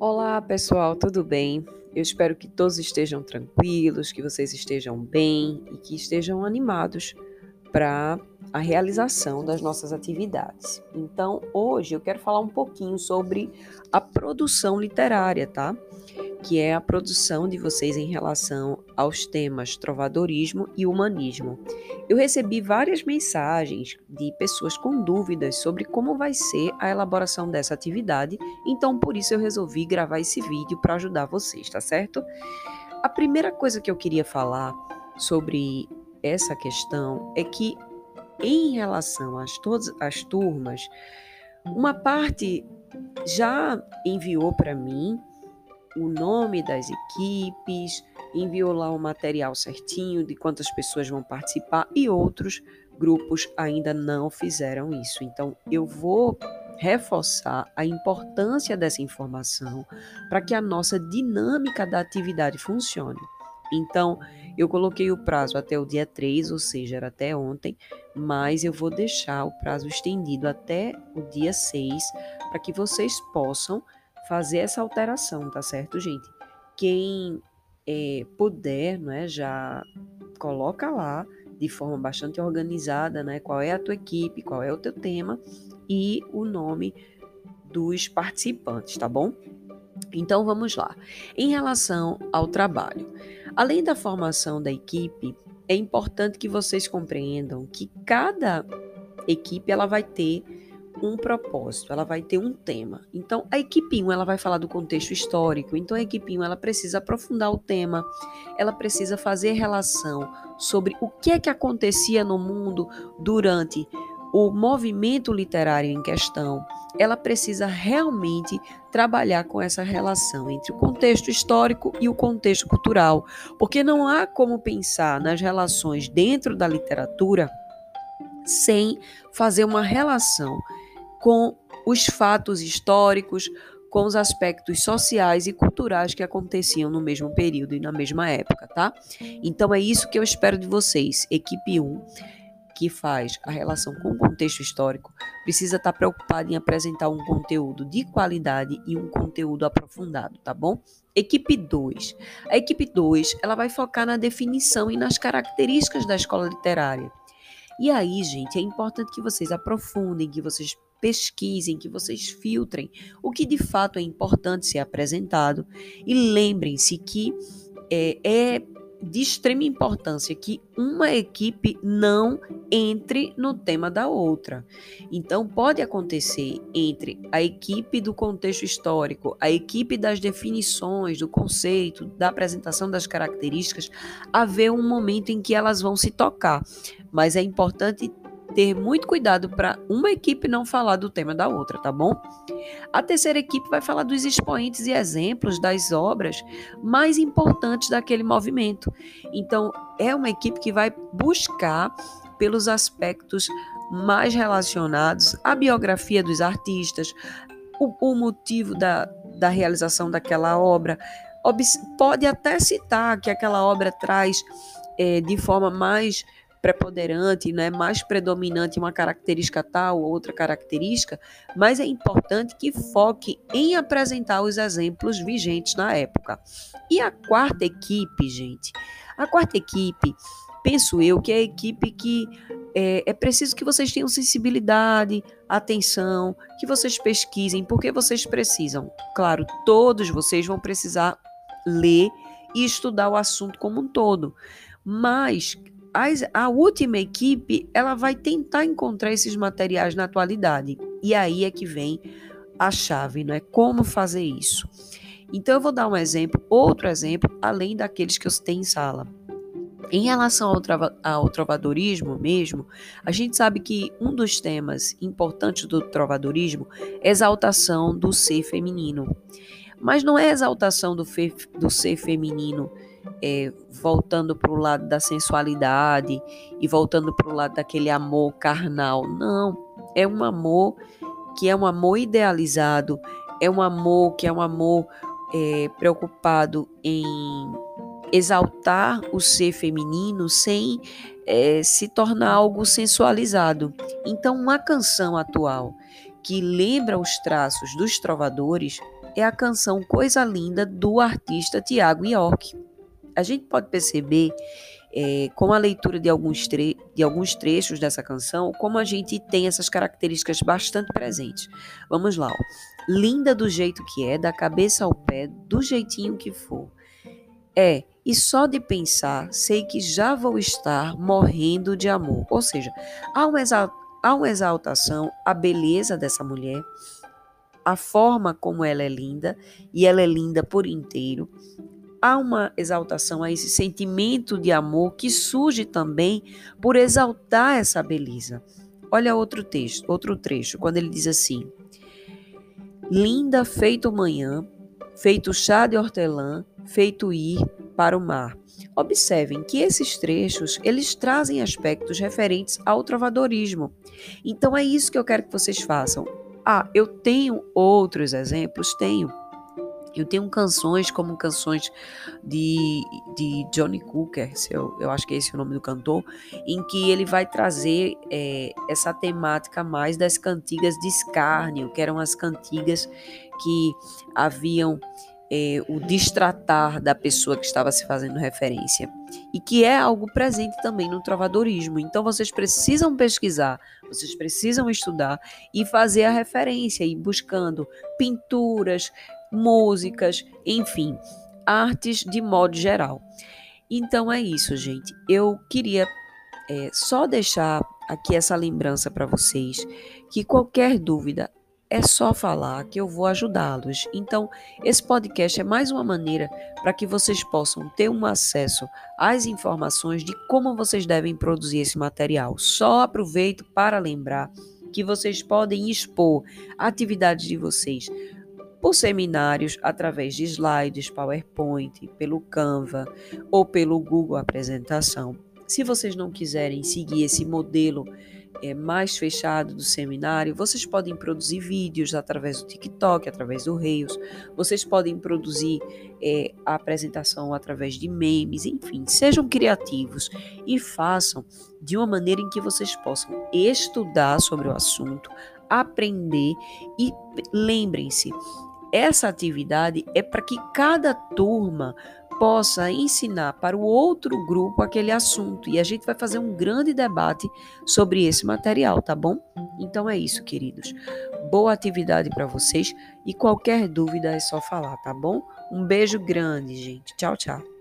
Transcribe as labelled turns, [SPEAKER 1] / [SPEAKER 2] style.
[SPEAKER 1] Olá, pessoal, tudo bem? Eu espero que todos estejam tranquilos, que vocês estejam bem e que estejam animados para a realização das nossas atividades. Então, hoje eu quero falar um pouquinho sobre a produção literária, tá? Que é a produção de vocês em relação aos temas trovadorismo e humanismo. Eu recebi várias mensagens de pessoas com dúvidas sobre como vai ser a elaboração dessa atividade, então por isso eu resolvi gravar esse vídeo para ajudar vocês, tá certo? A primeira coisa que eu queria falar sobre essa questão é que em relação às todas as turmas, uma parte já enviou para mim o nome das equipes, enviou lá o material certinho de quantas pessoas vão participar e outros grupos ainda não fizeram isso. Então, eu vou reforçar a importância dessa informação para que a nossa dinâmica da atividade funcione. Então, eu coloquei o prazo até o dia 3, ou seja, era até ontem, mas eu vou deixar o prazo estendido até o dia 6 para que vocês possam fazer essa alteração, tá certo, gente? Quem é, puder, não é, já coloca lá de forma bastante organizada, né, qual é a tua equipe, qual é o teu tema e o nome dos participantes, tá bom? Então vamos lá. Em relação ao trabalho, além da formação da equipe, é importante que vocês compreendam que cada equipe ela vai ter um propósito, ela vai ter um tema. Então, a equipe 1 ela vai falar do contexto histórico. Então, a equipe 1 ela precisa aprofundar o tema, ela precisa fazer relação sobre o que é que acontecia no mundo durante o movimento literário em questão, ela precisa realmente trabalhar com essa relação entre o contexto histórico e o contexto cultural, porque não há como pensar nas relações dentro da literatura sem fazer uma relação com os fatos históricos, com os aspectos sociais e culturais que aconteciam no mesmo período e na mesma época, tá? Então é isso que eu espero de vocês, equipe 1 que faz a relação com o contexto histórico precisa estar preocupado em apresentar um conteúdo de qualidade e um conteúdo aprofundado, tá bom? Equipe 2. A equipe 2, ela vai focar na definição e nas características da escola literária. E aí, gente, é importante que vocês aprofundem, que vocês pesquisem, que vocês filtrem o que de fato é importante ser apresentado e lembrem-se que é, é de extrema importância que uma equipe não entre no tema da outra. Então, pode acontecer entre a equipe do contexto histórico, a equipe das definições, do conceito, da apresentação das características, haver um momento em que elas vão se tocar. Mas é importante ter muito cuidado para uma equipe não falar do tema da outra, tá bom? A terceira equipe vai falar dos expoentes e exemplos das obras mais importantes daquele movimento. Então, é uma equipe que vai buscar pelos aspectos mais relacionados à biografia dos artistas, o, o motivo da, da realização daquela obra. Pode até citar que aquela obra traz é, de forma mais preponderante, né, mais predominante uma característica tal ou outra característica, mas é importante que foque em apresentar os exemplos vigentes na época. E a quarta equipe, gente, a quarta equipe, penso eu que é a equipe que é, é preciso que vocês tenham sensibilidade, atenção, que vocês pesquisem, porque vocês precisam. Claro, todos vocês vão precisar ler e estudar o assunto como um todo. Mas as, a última equipe ela vai tentar encontrar esses materiais na atualidade. E aí é que vem a chave, não é? Como fazer isso? Então eu vou dar um exemplo, outro exemplo, além daqueles que eu citei em sala. Em relação ao, ao trovadorismo mesmo, a gente sabe que um dos temas importantes do trovadorismo é exaltação do ser feminino. Mas não é exaltação do, fe, do ser feminino é, voltando para o lado da sensualidade e voltando para o lado daquele amor carnal. Não, é um amor que é um amor idealizado, é um amor que é um amor é, preocupado em exaltar o ser feminino sem é, se tornar algo sensualizado. Então, uma canção atual que lembra os traços dos trovadores é a canção Coisa Linda do artista Tiago York. A gente pode perceber é, com a leitura de alguns, de alguns trechos dessa canção, como a gente tem essas características bastante presentes. Vamos lá. Ó. Linda do jeito que é, da cabeça ao pé, do jeitinho que for. É, e só de pensar, sei que já vou estar morrendo de amor. Ou seja, há uma, há uma exaltação à beleza dessa mulher, a forma como ela é linda, e ela é linda por inteiro, há uma exaltação a esse sentimento de amor que surge também por exaltar essa beleza. Olha outro texto, outro trecho, quando ele diz assim: Linda feito manhã, feito chá de hortelã, feito ir para o mar. Observem que esses trechos, eles trazem aspectos referentes ao trovadorismo. Então é isso que eu quero que vocês façam. Ah, eu tenho outros exemplos, tenho. Eu tenho canções como canções de, de Johnny Cooker, eu, eu acho que é esse o nome do cantor, em que ele vai trazer é, essa temática mais das cantigas de escárnio, que eram as cantigas que haviam é, o distratar da pessoa que estava se fazendo referência. E que é algo presente também no trovadorismo. Então vocês precisam pesquisar, vocês precisam estudar e fazer a referência, e buscando pinturas, músicas, enfim, artes de modo geral. Então é isso, gente. Eu queria é, só deixar aqui essa lembrança para vocês que qualquer dúvida é só falar que eu vou ajudá-los. Então, esse podcast é mais uma maneira para que vocês possam ter um acesso às informações de como vocês devem produzir esse material. Só aproveito para lembrar que vocês podem expor atividades de vocês por seminários através de slides, PowerPoint, pelo Canva ou pelo Google Apresentação. Se vocês não quiserem seguir esse modelo é, mais fechado do seminário, vocês podem produzir vídeos através do TikTok, através do Reels, vocês podem produzir é, a apresentação através de memes, enfim, sejam criativos e façam de uma maneira em que vocês possam estudar sobre o assunto, aprender e lembrem-se, essa atividade é para que cada turma possa ensinar para o outro grupo aquele assunto e a gente vai fazer um grande debate sobre esse material, tá bom? Então é isso, queridos. Boa atividade para vocês e qualquer dúvida é só falar, tá bom? Um beijo grande, gente. Tchau, tchau.